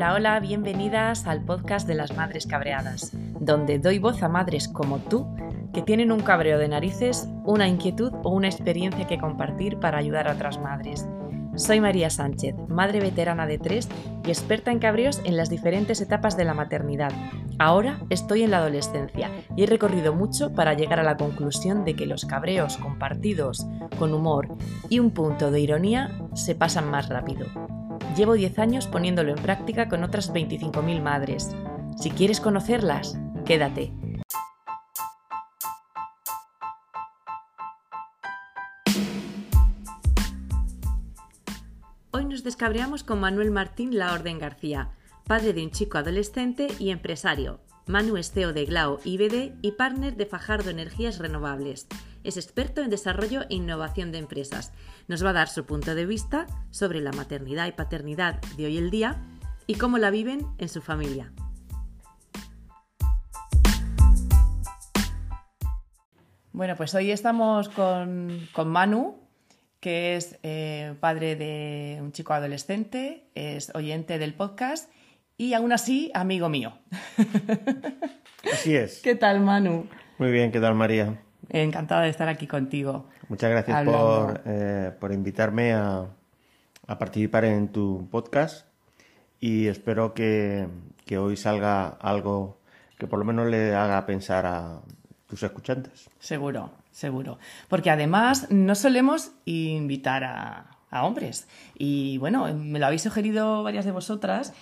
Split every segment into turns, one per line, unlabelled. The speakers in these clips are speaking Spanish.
Hola, hola, bienvenidas al podcast de las Madres Cabreadas, donde doy voz a madres como tú que tienen un cabreo de narices, una inquietud o una experiencia que compartir para ayudar a otras madres. Soy María Sánchez, madre veterana de tres y experta en cabreos en las diferentes etapas de la maternidad. Ahora estoy en la adolescencia y he recorrido mucho para llegar a la conclusión de que los cabreos compartidos con humor y un punto de ironía se pasan más rápido. Llevo 10 años poniéndolo en práctica con otras 25.000 madres. Si quieres conocerlas, quédate. Hoy nos descabreamos con Manuel Martín La Orden García, padre de un chico adolescente y empresario. Manu es CEO de Glau IBD y partner de Fajardo Energías Renovables. Es experto en desarrollo e innovación de empresas. Nos va a dar su punto de vista sobre la maternidad y paternidad de hoy el día y cómo la viven en su familia. Bueno, pues hoy estamos con, con Manu, que es eh, padre de un chico adolescente, es oyente del podcast y aún así amigo mío.
Así es.
¿Qué tal, Manu?
Muy bien, ¿qué tal, María?
Encantada de estar aquí contigo.
Muchas gracias por, eh, por, invitarme a, a, participar en tu podcast y espero que, que hoy salga algo que por lo menos le haga pensar a tus escuchantes.
Seguro, seguro. Porque además no solemos invitar a, a hombres. Y bueno, me lo habéis sugerido varias de vosotras.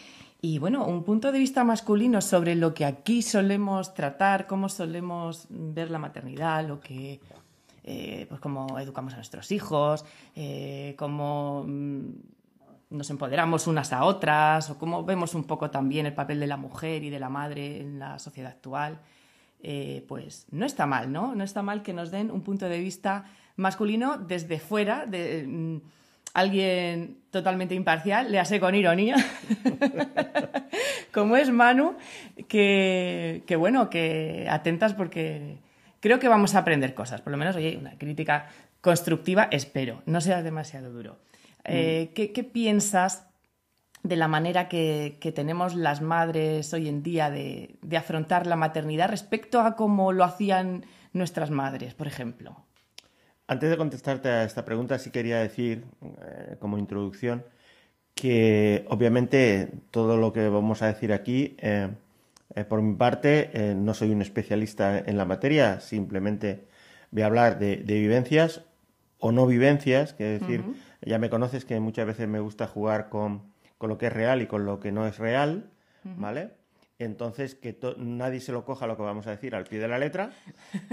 Y bueno, un punto de vista masculino sobre lo que aquí solemos tratar, cómo solemos ver la maternidad, lo que, eh, pues cómo educamos a nuestros hijos, eh, cómo mm, nos empoderamos unas a otras, o cómo vemos un poco también el papel de la mujer y de la madre en la sociedad actual. Eh, pues no está mal, ¿no? No está mal que nos den un punto de vista masculino desde fuera, de mm, alguien totalmente imparcial, le hace con ironía, como es Manu, que, que, bueno, que atentas porque creo que vamos a aprender cosas, por lo menos, oye, una crítica constructiva, espero, no sea demasiado duro. Eh, ¿qué, ¿qué, piensas de la manera que, que, tenemos las madres hoy en día de, de afrontar la maternidad respecto a cómo lo hacían nuestras madres, por ejemplo?
Antes de contestarte a esta pregunta, sí quería decir, eh, como introducción, que obviamente todo lo que vamos a decir aquí, eh, eh, por mi parte, no soy un especialista en la materia, simplemente voy a hablar de, de vivencias o no vivencias, que decir, uh -huh. ya me conoces que muchas veces me gusta jugar con, con, lo que es real y con lo que no es real, uh -huh. ¿vale? Entonces, que nadie se lo coja lo que vamos a decir al pie de la letra,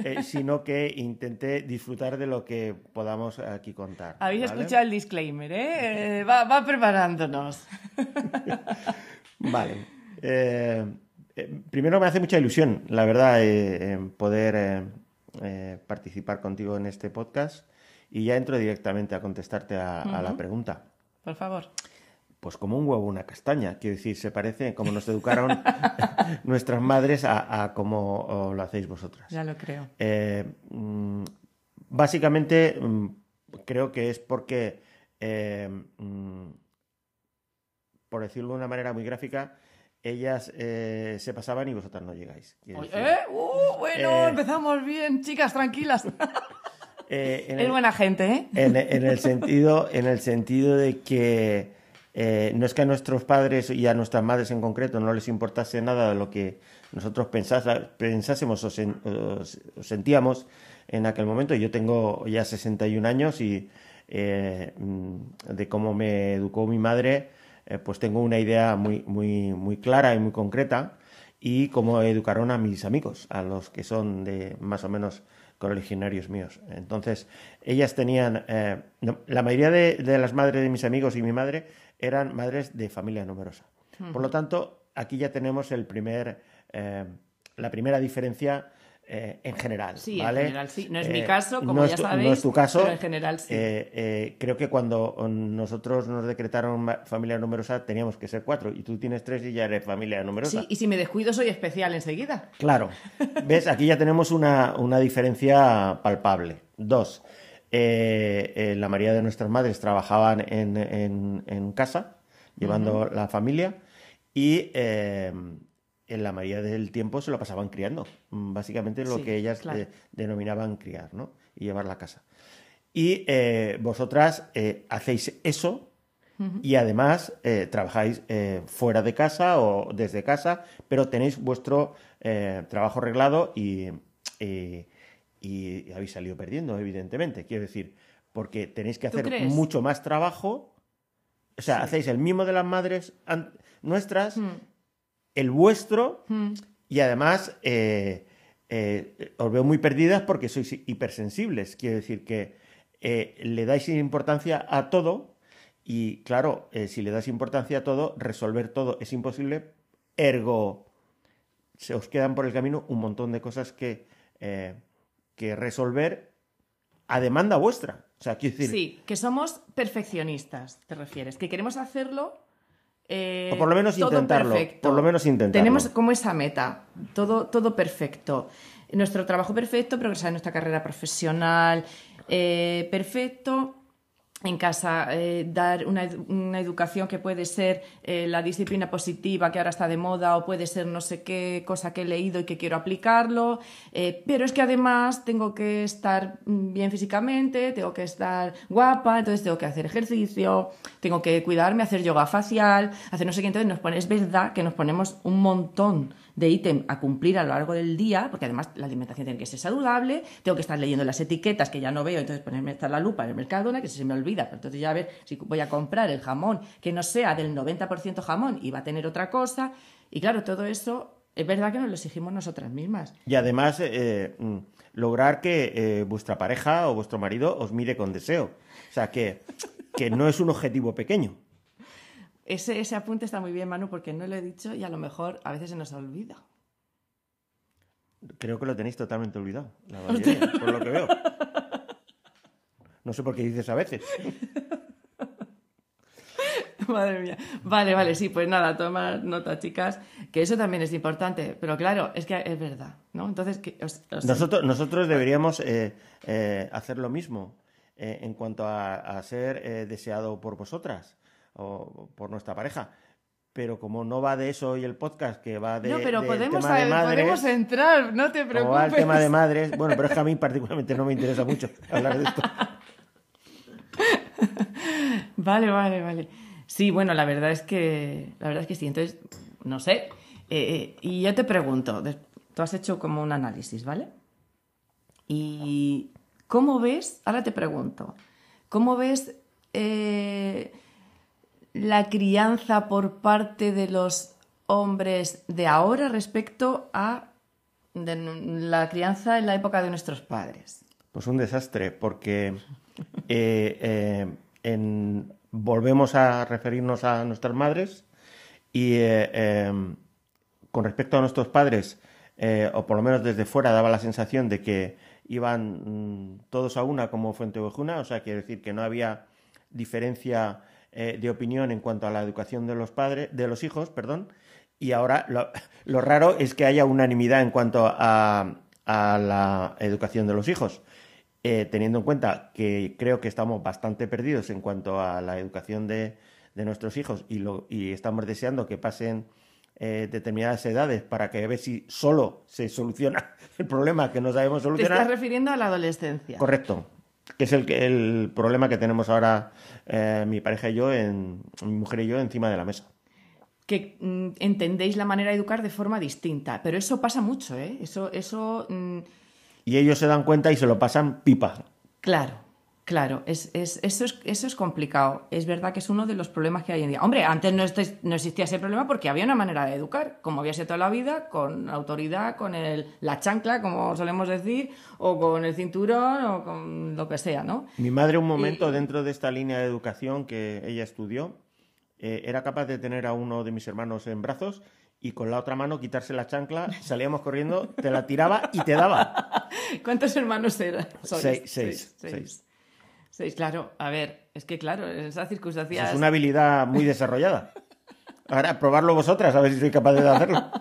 eh, sino que intente disfrutar de lo que podamos aquí contar.
Habéis ¿vale? escuchado el disclaimer, ¿eh? eh va, va, preparándonos.
vale. Eh, primero me hace mucha ilusión, la verdad, poder participar contigo en este podcast y ya entro directamente a contestarte a, uh -huh. a la pregunta.
Por favor
pues como un huevo una castaña. Quiero decir, se parece como nos educaron nuestras madres a, a como lo hacéis vosotras.
Ya lo creo.
Eh, mm, básicamente, mm, creo que es porque, eh, mm, por decirlo de una manera muy gráfica, ellas eh, se pasaban y vosotras no llegáis.
¿Eh? Uh, bueno, empezamos bien, chicas, tranquilas. es buena gente, ¿eh?
En, en, el sentido, en el sentido de que eh, no es que a nuestros padres y a nuestras madres en concreto no les importase nada de lo que nosotros pensásemos o, sen, o, o, sentíamos en aquel momento. Yo tengo ya 61 años y eh, de cómo me educó mi madre, eh, pues tengo una idea muy, muy, muy clara y muy concreta y cómo educaron a mis amigos, a los que son de más o menos colegionarios míos. Entonces, ellas tenían, eh, no, la mayoría de, de las madres de mis amigos y mi madre eran madres de familia numerosa. Uh -huh. Por lo tanto, aquí ya tenemos el primer, eh, la primera diferencia eh, en general.
Sí,
¿vale?
en general sí. No es eh, mi caso, como
no
ya
tu,
sabéis,
no es tu caso,
pero en general sí.
Eh, creo que cuando nosotros nos decretaron familia numerosa teníamos que ser cuatro y tú tienes tres y ya eres familia numerosa.
Sí, y si me descuido soy especial enseguida.
Claro. ¿Ves? Aquí ya tenemos una, una diferencia palpable. Dos, eh, eh, la mayoría de nuestras madres trabajaban en, en, en casa, llevando uh -huh. la familia, y eh, en la mayoría del tiempo se lo pasaban criando. Mm, Básicamente lo
Sí,
que ellas
claro.
denominaban criar, ¿no? Y llevar la casa. Y eh, vosotras eh, hacéis eso y además eh, trabajáis fuera de casa o desde casa, pero tenéis vuestro trabajo arreglado y, y- y habéis salido perdiendo, evidentemente. Quiero decir, porque tenéis que
¿Tú
hacer mucho más trabajo. O sea,
Sí.
hacéis el mismo de las madres nuestras,
Mm,
el vuestro,
mm.
y además eh, eh, os veo muy perdidas porque sois hipersensibles. Quiero decir que eh, le dais importancia a todo y claro, si le das importancia a todo, resolver todo es imposible. Ergo, se os quedan por el camino un montón de cosas que, que resolver a demanda vuestra. O sea, quiero decir,
Sí, que somos perfeccionistas, te refieres, que queremos hacerlo. Eh,
O por lo menos intentarlo,
perfecto.
por lo menos intentarlo.
Tenemos como esa meta, todo, todo perfecto. Nuestro trabajo perfecto, progresar en nuestra carrera profesional eh, perfecto. En casa, eh, dar una, una educación que puede ser eh, la disciplina positiva que ahora está de moda o puede ser no sé qué cosa que he leído y que quiero aplicarlo. eh, pero es que además tengo que estar bien físicamente, tengo que estar guapa, entonces tengo que hacer ejercicio, tengo que cuidarme, hacer yoga facial, hacer no sé qué. Entonces nos pone, es verdad que nos ponemos un montón de ítem a cumplir a lo largo del día, porque además la alimentación tiene que ser saludable, tengo que estar leyendo las etiquetas que ya no veo, entonces ponerme esta la lupa en el Mercadona, que se me olvida, entonces ya a ver si voy a comprar el jamón que no sea del 90% jamón y va a tener otra cosa, y claro, todo eso es verdad que nos lo exigimos nosotras mismas.
Y además, eh, mm, lograr que eh, vuestra pareja o vuestro marido os mire con deseo. O sea, que, que no es un objetivo pequeño.
Ese, ese apunte está muy bien, Manu, porque no lo he dicho y a lo mejor a veces se nos olvida.
Creo que lo tenéis totalmente olvidado, la mayoría, por lo que veo. No sé por qué dices a veces.
Madre mía. Vale, vale, sí, pues nada, tomar nota, chicas, que eso también es importante, pero claro, es que es verdad, ¿no? Entonces, que os- os-
Nosotros, nosotros deberíamos eh, eh, hacer lo mismo eh, en cuanto a, a ser deseado por vosotras o por nuestra pareja. Pero como no va de eso hoy el podcast, que va de,
no, pero podemos,
tema de madres,
podemos entrar, no te
como va el
preocupes.
tema de madres, bueno, pero es que a mí particularmente no me interesa mucho hablar de esto.
Vale, vale, vale. Sí, bueno, la verdad es que, la verdad es que sí. Entonces, no sé. Eh, eh, y yo te pregunto, tú has hecho como un análisis, ¿vale? Y ¿cómo ves? Ahora te pregunto, ¿cómo ves eh, la crianza por parte de los hombres de ahora respecto a la crianza en la época de nuestros padres?
Pues un desastre, porque eh, eh, volvemos a referirnos a nuestras madres y eh, eh, con respecto a nuestros padres, o por lo menos desde fuera daba la sensación de que iban mm, todos a una como Fuente Ovejuna, o sea, quiere decir que no había diferencia eh, de opinión en cuanto a la educación de los padres, de los hijos, perdón, y ahora lo, lo raro es que haya unanimidad en cuanto a, a la educación de los hijos. Eh, teniendo en cuenta que creo que estamos bastante perdidos en cuanto a la educación de, de nuestros hijos y, lo, y estamos deseando que pasen eh, determinadas edades para que a ver si solo se soluciona el problema que no sabemos
Te estás
solucionar.
refiriendo a la adolescencia.
Correcto. Que es el, el problema que tenemos ahora eh, mi pareja y yo, en, mi mujer y yo, encima de la mesa.
que mm, entendéis la manera de educar de forma distinta. Pero eso pasa mucho, ¿eh? Eso, eso mm,
Y ellos se dan cuenta y se lo pasan pipa.
claro, claro, es, es- eso, es, eso es complicado. Es verdad que es uno de los problemas que hay en día. Hombre, antes no, estes- no existía ese problema porque había una manera de educar, como había sido toda la vida, con autoridad, con el, la chancla, como solemos decir, o con el cinturón, o con lo que sea, ¿no?
Mi madre, un momento, dentro de esta línea de educación que ella estudió, eh, era capaz de tener a uno de mis hermanos en brazos y con la otra mano quitarse la chancla, salíamos corriendo, te la tiraba y te daba.
¿Cuántos hermanos eran?
Seis, seis.
seis.
Seis,
claro. A ver, es que claro, en esas circunstancias...
Es una habilidad muy desarrollada. Ahora, probarlo vosotras, a ver si soy capaz de hacerlo.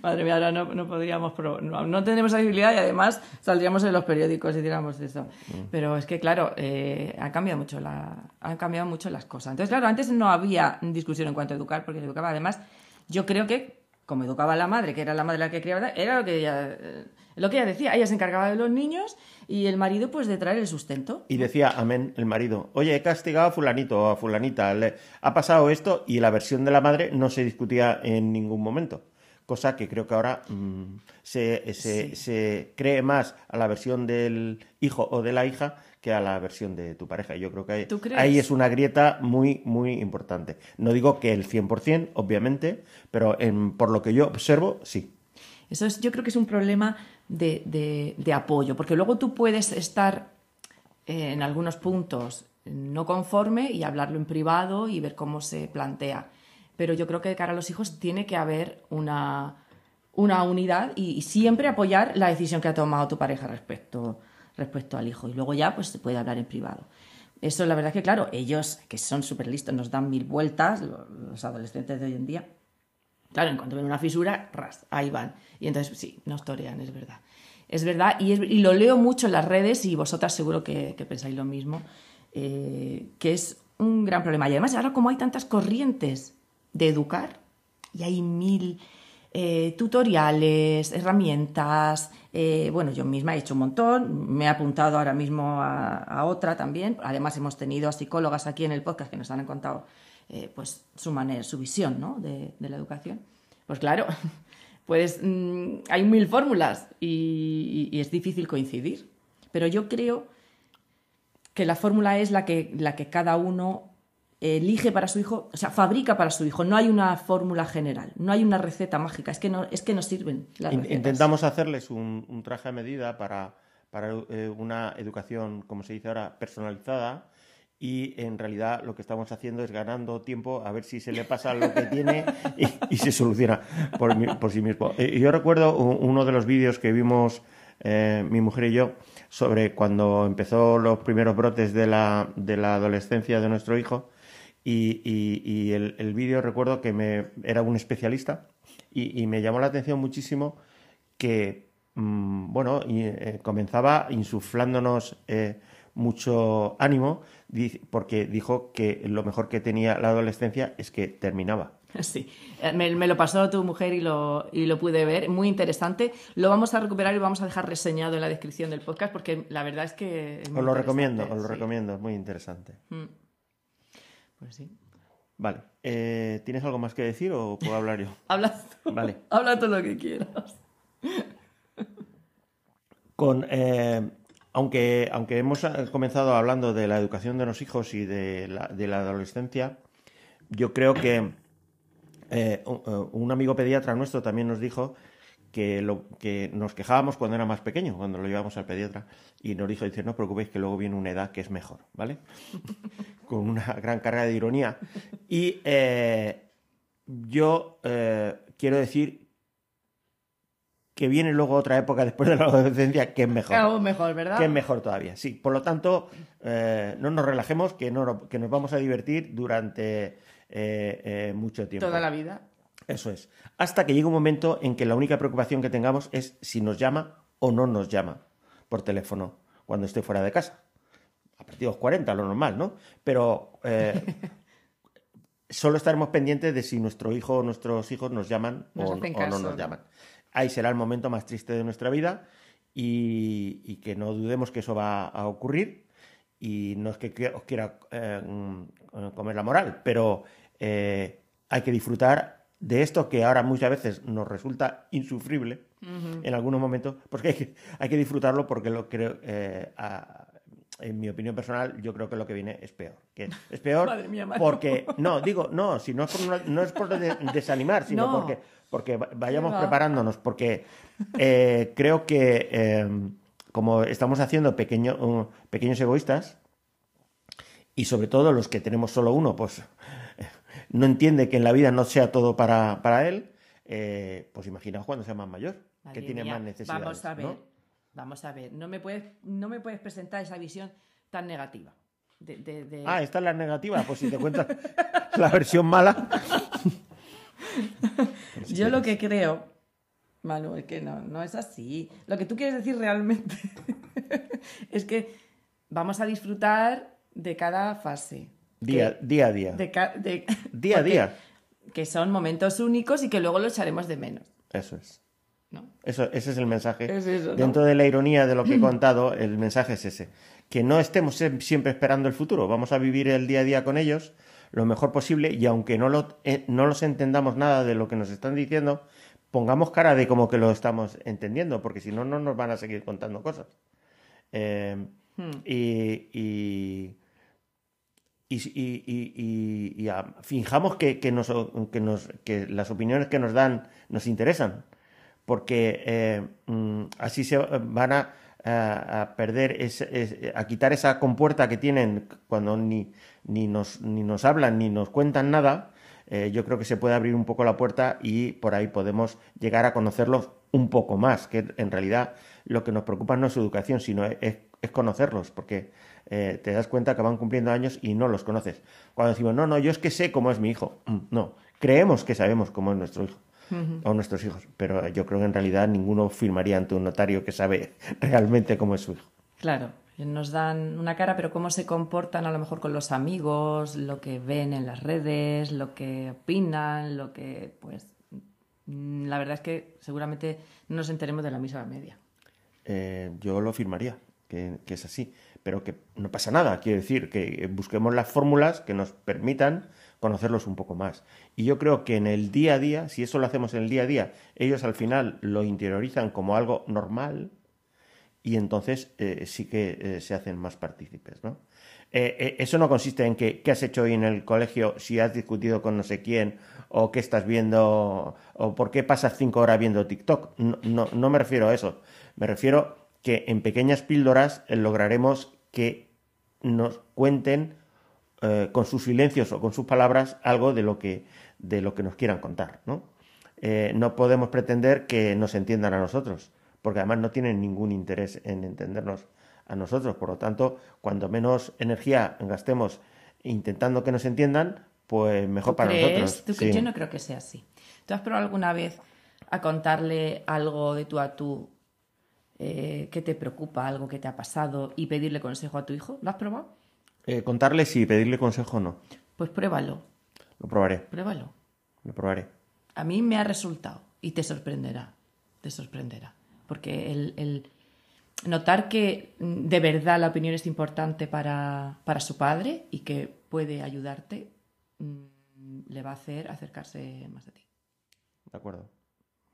Madre mía, ahora no, no podríamos, pro- no, no tenemos habilidad y además saldríamos en los periódicos y diríamos eso.
Mm.
Pero es que, claro, eh, han, cambiado mucho la, han cambiado mucho las cosas. Entonces, claro, antes no había discusión en cuanto a educar, porque se educaba. Además, yo creo que, como educaba la madre, que era la madre la que criaba, era lo que ella, eh, lo que ella decía. Ella se encargaba de los niños y el marido, pues, de traer el sustento.
Y decía, amén, el marido, oye, he castigado a fulanito o a fulanita, le ha pasado esto y la versión de la madre no se discutía en ningún momento. Cosa que creo que ahora mm, se, se- se cree más a la versión del hijo o de la hija que a la versión de tu pareja. Y Yo creo que ahí, ahí es una grieta muy, muy importante. No digo que el 100%, obviamente, pero en- por lo que yo observo, sí.
Eso es, yo creo que es un problema de, apoyo, porque luego tú puedes estar eh, en algunos puntos no conforme y hablarlo en privado y ver cómo se plantea. Pero yo creo que de cara a los hijos tiene que haber una, una unidad y, siempre apoyar la decisión que ha tomado tu pareja respecto, respecto al hijo. Y luego ya pues se puede hablar en privado. Eso la verdad que, claro, ellos que son súper listos, nos dan mil vueltas, lo- los adolescentes de hoy en día. Claro, en cuanto ven una fisura, ras, ahí van. Y entonces sí, nos torean, es verdad. Es verdad, y, lo leo mucho en las redes, y vosotras seguro que, que pensáis lo mismo, eh, que es un gran problema. Y además, ahora como hay tantas corrientes de educar, y hay mil eh, tutoriales, herramientas, eh, bueno, yo misma he hecho un montón, me he apuntado ahora mismo a, a otra también. Además, hemos tenido a psicólogas aquí en el podcast que nos han contado eh, pues su manera, su visión ¿no? de, de la educación. Pues claro, pues mm, hay mil fórmulas y, y- y es difícil coincidir. Pero yo creo que la fórmula es la que, la que cada uno elige para su hijo, o sea, fabrica para su hijo. No hay una fórmula general, no hay una receta mágica, es que no, es que no sirven las
In-
recetas.
Intentamos hacerles un, un traje a medida para, para eh, una educación, como se dice ahora, personalizada. Y en realidad lo que estamos haciendo es ganando tiempo a ver si se le pasa lo que tiene y, se soluciona por, mi- por sí mismo. Eh, yo recuerdo uno de los vídeos que vimos eh, mi mujer y yo sobre cuando empezó los primeros brotes de la, de la adolescencia de nuestro hijo. Y, y- el, vídeo recuerdo que me, era un especialista y, me llamó la atención muchísimo que, mm, bueno, eh, comenzaba insuflándonos eh, mucho ánimo porque dijo que lo mejor que tenía la adolescencia es que terminaba.
Sí, Eh, me, me lo pasó tu mujer y lo, y lo pude ver, muy interesante. Lo vamos a recuperar y vamos a dejar reseñado en la descripción del podcast porque la verdad es que... es
Os lo recomiendo, os lo
sí.
recomiendo, es muy interesante.
Mm. Pues sí.
Vale, eh, ¿tienes algo más que decir o puedo hablar yo?
Habla tú,
Vale.
habla todo lo que quieras.
Con, eh, aunque, aunque hemos eh, comenzado hablando de la educación de los hijos y de la, adolescencia, yo creo que eh, un, eh, un amigo pediatra nuestro también nos dijo que, nos quejábamos cuando era más pequeño, cuando lo llevamos al pediatra, y nos dijo, dice, no os preocupéis que luego viene una edad que es mejor, ¿vale? Con una gran carga de ironía. Y yo quiero decir que viene luego otra época después de la adolescencia que es mejor.
Algo mejor, ¿verdad?
Que es mejor todavía, sí. Por lo tanto, eh, no nos relajemos, que, no, que nos vamos a divertir durante eh, eh, mucho tiempo.
Toda la vida.
Eso es. Hasta que llegue un momento en que la única preocupación que tengamos es si nos llama o no nos llama por teléfono cuando esté fuera de casa. A partir de los 40, lo normal, ¿no? Pero eh, solo estaremos pendientes de si nuestro hijo o nuestros hijos nos llaman
Nos
o, no nos
¿no?
llaman. Ahí será el momento más triste de nuestra vida y, y que no dudemos que eso va a ocurrir. Y no es que os quiera eh, mm, comer la moral, pero eh, hay que disfrutar de esto que ahora muchas veces nos resulta insufrible en algunos momentos, porque hay que, hay que disfrutarlo porque lo creo, eh, a- en mi opinión personal, yo creo que lo que viene es peor. Que es peor
Madre mía, Mario.
porque, no, digo, no, si no es por, una- no es por de- desanimar, sino
No.
porque, porque va- vayamos preparándonos, porque eh, creo que eh, como estamos haciendo pequeño- uh, pequeños egoístas, y sobre todo los que tenemos solo uno, pues no entiende que en la vida no sea todo para, para él, eh, pues imaginaos cuando sea más mayor, que
Madre
tiene
mía,
más necesidades.
Vamos a ver,
¿no?
Vamos a ver. No me puedes, no me puedes presentar esa visión tan negativa. De, de- de-
Ah, esta es la negativa, pues si te cuentas la versión mala.
Yo lo que creo Manu, es que no, no es así. Lo que tú quieres decir realmente es que vamos a disfrutar de cada fase.
Día,
Que-
día a día.
de ca- de-
Día a día.
Que son momentos únicos y que luego lo echaremos de menos.
Eso es. Eso, ese es el mensaje.
Es eso, ¿no?
Dentro de la ironía de lo que he contado, el mensaje es ese. Que no estemos siempre esperando el futuro. Vamos a vivir el día a día con ellos lo mejor posible y aunque no, lo, eh, no los entendamos nada de lo que nos están diciendo, pongamos cara de como que lo estamos entendiendo, porque si no, no nos van a seguir contando cosas. Eh,
Hmm.
y, y, y, y- y- y- y, ah, finjamos que, que nos, que, nos, que las opiniones que nos dan nos interesan, porque eh, mm, así se van a, perder, ese- es- a quitar esa compuerta que tienen cuando ni, ni, nos, ni nos hablan ni nos cuentan nada. eh, yo creo que se puede abrir un poco la puerta y por ahí podemos llegar a conocerlos un poco más, que en realidad lo que nos preocupa no es su educación, sino es, es conocerlos, porque eh, te das cuenta que van cumpliendo años y no los conoces. Cuando decimos, no, no, yo es que sé cómo es mi hijo. Mm, No, creemos que sabemos cómo es nuestro hijo o nuestros hijos, pero yo creo que en realidad ninguno firmaría ante un notario que sabe realmente cómo es su hijo.
Claro, nos dan una cara, pero cómo se comportan a lo mejor con los amigos, lo que ven en las redes, lo que opinan, lo que, pues, mm, la verdad es que seguramente no nos enteremos de la misma media.
Eh, yo lo firmaría, que, que es así, pero que no pasa nada, quiero decir, que busquemos las fórmulas que nos permitan conocerlos un poco más. Y yo creo que en el día a día, si eso lo hacemos en el día a día, ellos al final lo interiorizan como algo normal y entonces eh, sí que eh, se hacen más partícipes, ¿no? Eh, eso no consiste en que qué has hecho hoy en el colegio, si has discutido con no sé quién, o qué estás viendo, o por qué pasas cinco horas viendo TikTok. No, no, no me refiero a eso. Me refiero que en pequeñas píldoras lograremos que nos cuenten eh, con sus silencios o con sus palabras algo de lo que, de lo que nos quieran contar, ¿no? Eh, no podemos pretender que nos entiendan a nosotros, porque además no tienen ningún interés en entendernos a nosotros. Por lo tanto, cuando menos energía gastemos intentando que nos entiendan, pues mejor
¿Tú
para
crees?
nosotros.
¿Tú
Sí.
Yo no creo que sea así. ¿Tú has probado alguna vez a contarle algo de tú a tú eh, que te preocupa, algo que te ha pasado y pedirle consejo a tu hijo? ¿Lo has probado?
Eh, contarle si pedirle consejo no.
Pues pruébalo,
Lo probaré,
pruébalo.
lo probaré.
A mí me ha resultado y te sorprenderá, te sorprenderá. Porque el, el notar que mm, de verdad la opinión es importante para, para su padre y que puede ayudarte, mm, le va a hacer acercarse más a ti.
De acuerdo.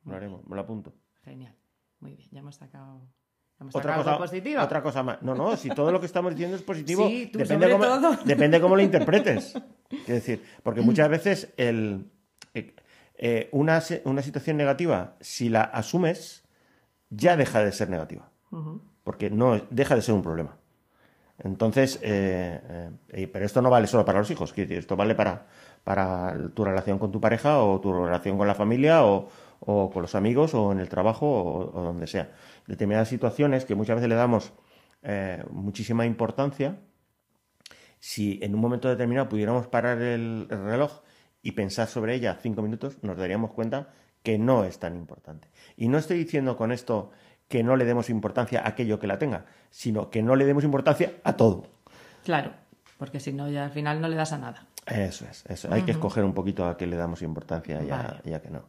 Lo haremos, me lo apunto.
Genial. Muy bien, ya hemos sacado, hemos
Otra cosa,
algo positivo.
otra cosa más. No, no, si todo lo que estamos diciendo es positivo,
Sí, tú
depende,
sobre
cómo,
todo.
depende cómo lo interpretes. Es decir, porque muchas veces el, eh, eh, una, una situación negativa, si la asumes, ya deja de ser negativa. Porque no deja de ser un problema. Entonces, eh, pero esto no vale solo para los hijos, quiero decir, esto vale para, para tu relación con tu pareja o tu relación con la familia o, o con los amigos o en el trabajo o, o donde sea. Determinadas situaciones que muchas veces le damos eh, muchísima importancia, si en un momento determinado pudiéramos parar el, el reloj y pensar sobre ella cinco minutos, nos daríamos cuenta que no es tan importante. Y no estoy diciendo con esto que no le demos importancia a aquello que la tenga, sino que no le demos importancia a todo.
Claro, porque si no, ya al final no le das a nada.
Eso es, eso. Hay que escoger un poquito a qué le damos importancia y a,
Vale.
y a qué no.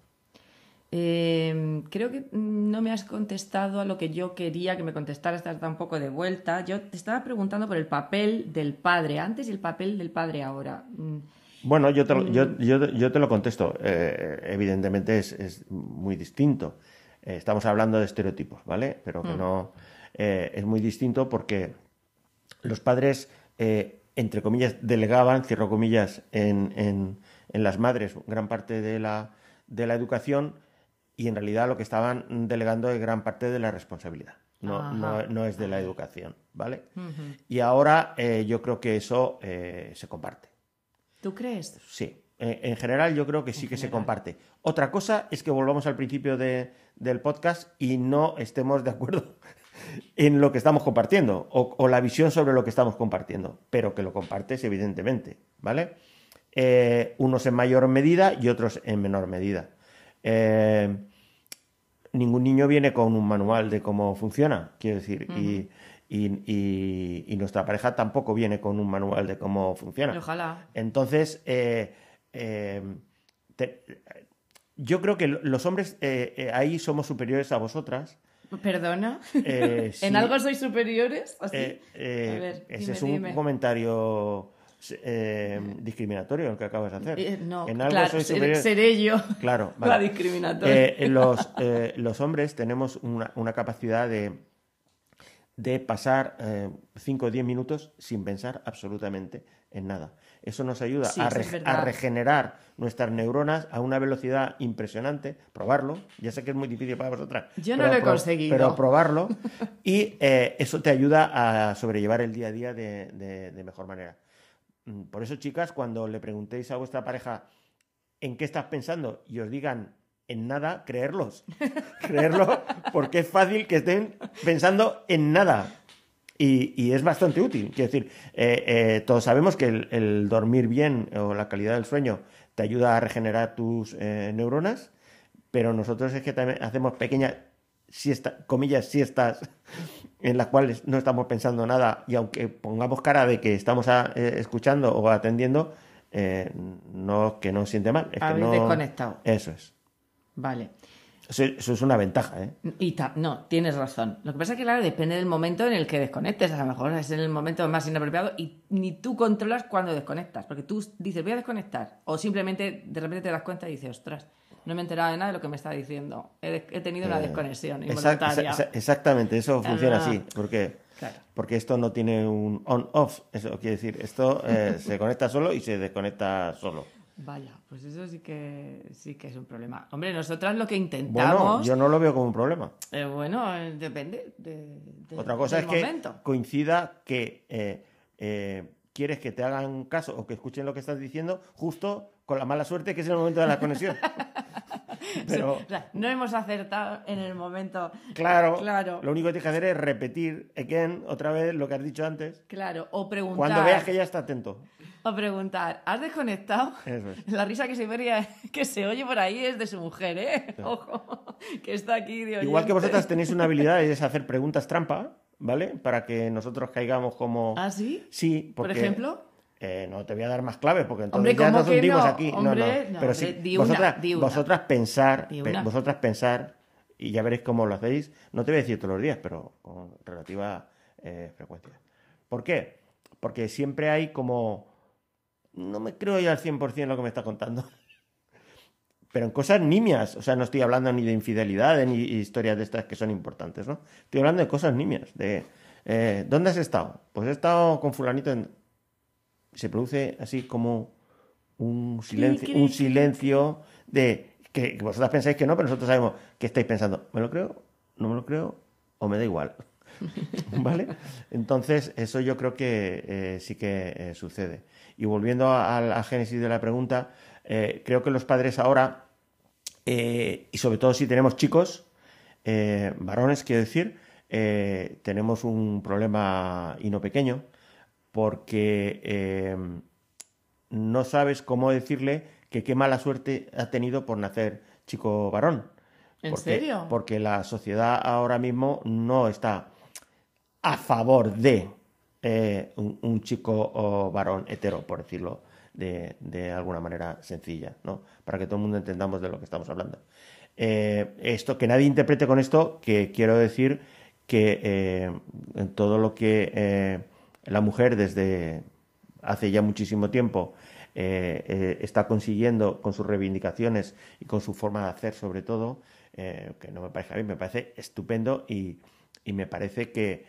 Eh, creo que mm, no me has contestado a lo que yo quería que me contestaras, estás un poco de vuelta. Yo te estaba preguntando por el papel del padre antes y el papel del padre ahora. Mm,
Bueno, yo te, lo- yo, yo, yo te lo contesto. Eh, evidentemente es, es muy distinto. Eh, estamos hablando de estereotipos, ¿vale? Pero que no. eh, es muy distinto porque los padres, entre comillas, delegaban, cierro comillas, en, en- en las madres gran parte de la, de la educación y en realidad lo que estaban delegando es gran parte de la responsabilidad. No, no, no es de la educación, ¿vale? Y ahora eh, yo creo que eso eh, se comparte.
¿Tú crees?
Sí, en, en general yo creo que sí que se comparte. Otra cosa es que volvamos al principio de- del podcast y no estemos de acuerdo en lo que estamos compartiendo o, o la visión sobre lo que estamos compartiendo, pero que lo compartes evidentemente, ¿vale? Eh, unos en mayor medida y otros en menor medida. Eh, ningún niño viene con un manual de cómo funciona, quiero decir, y, y, y- y nuestra pareja tampoco viene con un manual de cómo funciona.
Ojalá.
Entonces, eh, eh, te- yo creo que los hombres eh, ahí somos superiores a vosotras.
¿Perdona?
Sí,
¿En algo sois superiores? ¿Así? A ver,
ese
dime,
es un
dime.
comentario eh, discriminatorio el que acabas de hacer.
Eh, no,
en algo
claro,
sois
ser-
superiores.
seré yo
Claro,
la
vale.
discriminatoria.
Eh, los, eh, los hombres tenemos una, una capacidad de, de pasar 5 o 10 minutos sin pensar absolutamente en nada. Eso nos ayuda
Sí,
a, re- regenerar nuestras neuronas a una velocidad impresionante. Probarlo. Ya sé que es muy difícil para vosotras.
Yo no lo he conseguido.
Pero probarlo. y eh, eso te ayuda a sobrellevar el día a día de, de- de mejor manera. Mm, Por eso, chicas, cuando le preguntéis a vuestra pareja en qué estás pensando y os digan en nada, creerlos. Creerlo porque es fácil que estén pensando en nada. Y, y es bastante útil. Quiero decir, eh, eh, todos sabemos que el, el dormir bien o la calidad del sueño te ayuda a regenerar tus eh, neuronas, pero nosotros es que también hacemos pequeñas siesta, comillas, siestas en las cuales no estamos pensando nada y aunque pongamos cara de que estamos a- eh, escuchando o atendiendo, eh, no que no siente mal. Es que
Habéis
no...
desconectado.
Eso es.
Vale.
Eso, eso es una ventaja, ¿eh?
Y no, tienes razón. Lo que pasa es que, claro, depende del momento en el que desconectes. A lo mejor es en el momento más inapropiado y ni tú controlas cuando desconectas. Porque tú dices, voy a desconectar. O simplemente de repente te das cuenta y dices, ostras, no me he enterado de nada de lo que me está diciendo. He, tenido una
Eh,
desconexión involuntaria.
exa- exactamente, eso funciona así. Porque,
Claro.
porque esto no tiene un on-off. Eso quiere decir, esto eh, se conecta solo y se desconecta solo.
Vaya, pues eso sí que sí que es un problema. Hombre, nosotras lo que
Bueno,
intentamos.
yo no lo veo como un problema.
eh, bueno, eh, depende de, de-
Otra cosa
del
es que coincida que quieres que te hagan caso o que escuchen lo que estás diciendo justo con la mala suerte que es el momento de la conexión. Pero,
O sea, no hemos acertado en el momento.
claro,
Claro.
lo único que tienes que hacer es repetir again, otra vez, lo que has dicho antes,
Claro, o preguntar.
cuando veas que ya está atento.
O preguntar, ¿has desconectado?
Eso es.
La risa que se, vería- que se oye por ahí es de su mujer, ¿eh? Ojo, que está aquí de
Igual que vosotras tenéis una habilidad es hacer preguntas trampa, ¿vale? Para que nosotros caigamos como...
¿Ah, sí?
Sí,
¿Por
porque...
ejemplo?
Eh, no te voy a dar más claves porque entonces
Hombre,
ya
¿cómo
nos hundimos
no?
aquí. No,
Hombre,
no.
no,
Pero sí,
di una,
vosotras,
di una.
vosotras pensar,
Di
pe-
una.
vosotras pensar, y ya veréis cómo lo hacéis, no te voy a decir todos los días, pero con relativa eh, frecuencia. ¿Por qué? Porque siempre hay como... No me creo yo al 100% lo que me está contando. Pero en cosas nimias, o sea, no estoy hablando ni de infidelidad ni historias de estas que son importantes, ¿no? Estoy hablando de cosas nimias, de... eh, ¿Dónde has estado? Pues he estado con fulanito en se produce así como un silencio, un silencio de que, vosotras pensáis que no, pero nosotros sabemos que estáis pensando, ¿me lo creo? ¿No me lo creo? ¿O me da igual? ¿Vale? Entonces, eso yo creo que eh, sí que eh, sucede. Y volviendo a, a la génesis de la pregunta, eh, creo que los padres ahora, y sobre todo si tenemos chicos, varones, quiero decir, tenemos un problema y no pequeño, porque eh, no sabes cómo decirle que qué mala suerte ha tenido por nacer chico varón.
¿En
Porque-
serio?
Porque la sociedad ahora mismo no está a favor de eh, un, un chico o varón hetero, por decirlo de, de alguna manera sencilla, ¿no? Para que todo el mundo entendamos de lo que estamos hablando. Eh, esto, que nadie interprete con esto que quiero decir que en todo lo que la mujer desde hace ya muchísimo tiempo eh, eh, está consiguiendo con sus reivindicaciones y con su forma de hacer sobre todo, eh, que no me parece a mí, me parece estupendo y, y me parece que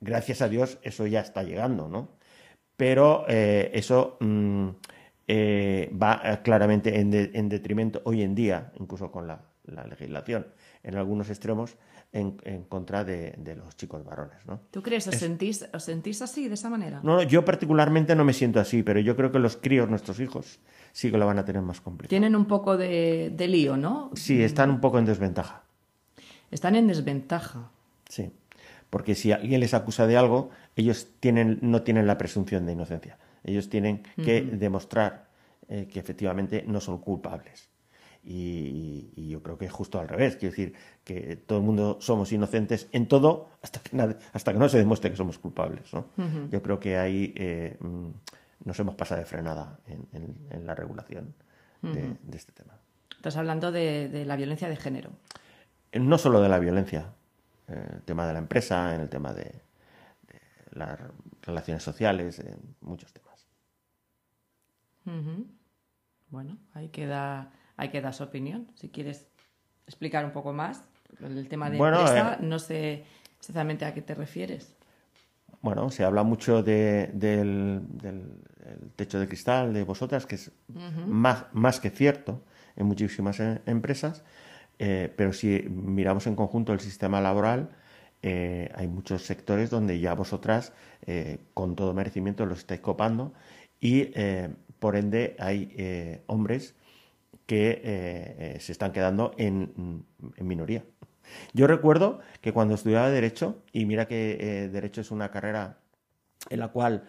gracias a Dios eso ya está llegando, ¿no? Pero eso mm, va claramente en, de- en detrimento hoy en día, incluso con la, la legislación, en algunos extremos, en, en contra de, de los chicos varones, ¿no?
¿Tú crees? ¿Os sentís, ¿Os sentís así, de esa manera?
No, yo particularmente no me siento así, pero yo creo que los críos, nuestros hijos, sí que lo van a tener más complicado.
Tienen un poco de, de lío, ¿no?
Sí, están un poco en desventaja.
Están en desventaja.
Sí. Porque si alguien les acusa de algo, ellos tienen, no tienen la presunción de inocencia. Ellos tienen que demostrar eh, que efectivamente no son culpables. Y, yo creo que es justo al revés, quiero decir que todo el mundo somos inocentes en todo hasta que, hasta que no se demuestre que somos culpables. ¿no? Yo creo que ahí eh, mm, nos hemos pasado de frenada en, la regulación de, este tema.
Estás hablando de, la violencia de género.
Eh, no solo de la violencia, eh, el tema de la empresa, en el tema de, las relaciones sociales, en muchos temas.
Bueno, ahí queda hay que dar su opinión. Si quieres explicar un poco más el tema de empresa, eh, no sé exactamente a qué te refieres.
Bueno, se habla mucho del, techo de cristal de vosotras, que es más, más que cierto en muchísimas eh, empresas, eh, pero si miramos en conjunto el sistema laboral, hay muchos sectores donde ya vosotras, con todo merecimiento, los estáis copando y, por ende, hay hombres que eh, eh, se están quedando en, minoría. Yo recuerdo que cuando estudiaba Derecho, y mira que eh, Derecho es una carrera en la cual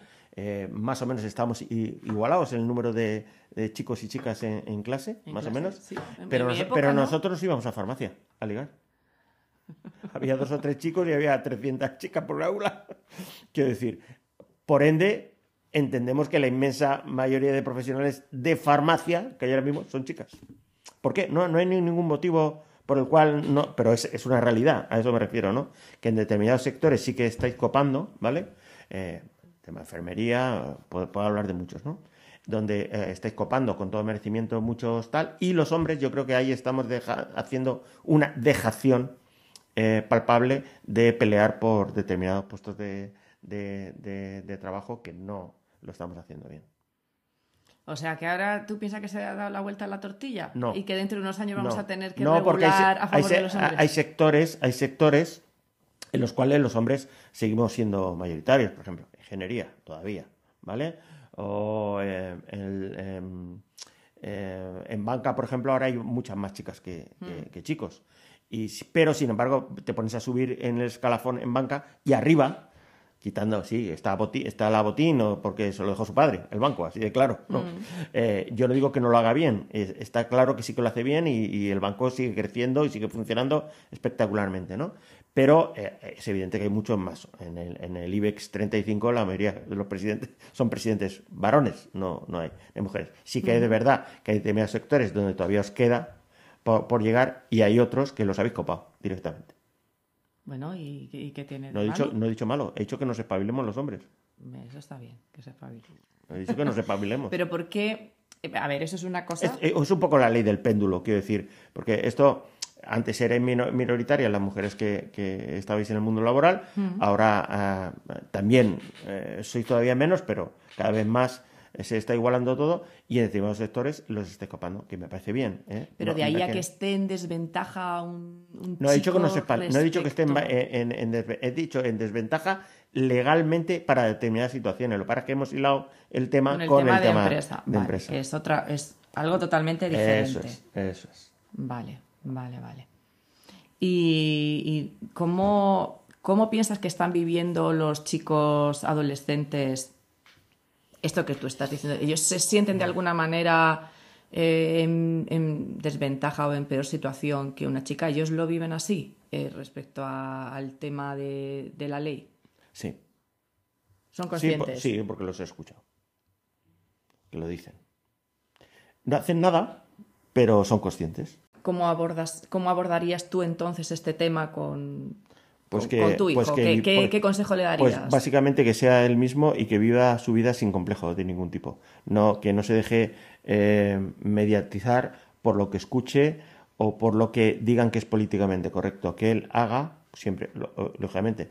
más o menos estamos igualados en el número de, chicos y chicas en, clase, más o menos, pero, pero nosotros íbamos a farmacia a ligar. había dos o tres chicos y había 300 chicas por aula. Quiero decir, por ende, entendemos que la inmensa mayoría de profesionales de farmacia que hay ahora mismo son chicas. ¿Por qué? No, no hay ningún motivo por el cual no, pero es, una realidad, a eso me refiero, ¿no? Que en determinados sectores sí que estáis copando, ¿vale? Eh, tema de enfermería, puedo, hablar de muchos, ¿no? Donde eh, estáis copando con todo merecimiento muchos tal, y los hombres yo creo que ahí estamos haciendo una dejación eh, palpable de pelear por determinados puestos de, de trabajo que no, lo estamos haciendo bien.
O sea, que ahora tú piensas que se ha dado la vuelta a la tortilla
no.
y que dentro de unos años vamos a tener que regular a favor de los hombres.
Hay sectores, hay sectores en los cuales los hombres seguimos siendo mayoritarios, por ejemplo, ingeniería todavía, ¿vale? O eh, em, eh, en banca, por ejemplo, ahora hay muchas más chicas que, mm. chicos. Y, pero, sin embargo, te pones a subir en el escalafón en banca y arriba quitando, sí, está, está la botín o porque se lo dejó su padre, el banco, así de claro. ¿no? Mm. Eh, yo no digo que no lo haga bien, está claro que sí que lo hace bien y, el banco sigue creciendo y sigue funcionando espectacularmente, ¿no? Pero eh, es evidente que hay muchos más. En el, en el IBEX 35 la mayoría de los presidentes son presidentes varones, no, no hay, mujeres. Sí que hay de mm. verdad que hay determinados sectores donde todavía os queda por llegar y hay otros que los habéis copado directamente.
Bueno, ¿y, qué tiene
no he dicho, No he dicho malo, he dicho que nos espabilemos los hombres.
Eso está bien, que se espabilen.
He dicho que nos espabilemos.
Pero ¿por qué? A ver, eso es una cosa...
Es, es, un poco la ley del péndulo, quiero decir, porque esto... Antes eran minoritarias las mujeres que, que, estabais en el mundo laboral, ahora ah, también eh, sois todavía menos, pero cada vez más se está igualando todo y en determinados sectores los está escapando, que me parece bien. ¿eh?
Pero de ahí a que... esté en desventaja un, un
no he dicho que no, no he dicho que esté en, en, he dicho en desventaja legalmente para determinadas situaciones. Lo que pasa es que hemos hilado el tema con el tema, de, empresa,
que es otra es algo totalmente diferente.
Eso es, eso es.
Vale, vale, vale. ¿Y, y cómo, cómo piensas que están viviendo los chicos adolescentes esto que tú estás diciendo, ellos se sienten de alguna manera eh, en, desventaja o en peor situación que una chica, ellos lo viven así eh, respecto al tema de, la ley.
Sí.
¿Son conscientes?
Sí, porque los he escuchado. Que lo dicen. No hacen nada, pero son conscientes.
¿Cómo, abordas, ¿Cómo abordarías tú entonces este tema con, pues que, con tu hijo? Pues ¿Qué, consejo le darías?
Pues básicamente que sea él mismo y que viva su vida sin complejo de ningún tipo. No, que no se deje eh, mediatizar por lo que escuche o por lo que digan que es políticamente correcto. Que él haga, siempre, lógicamente,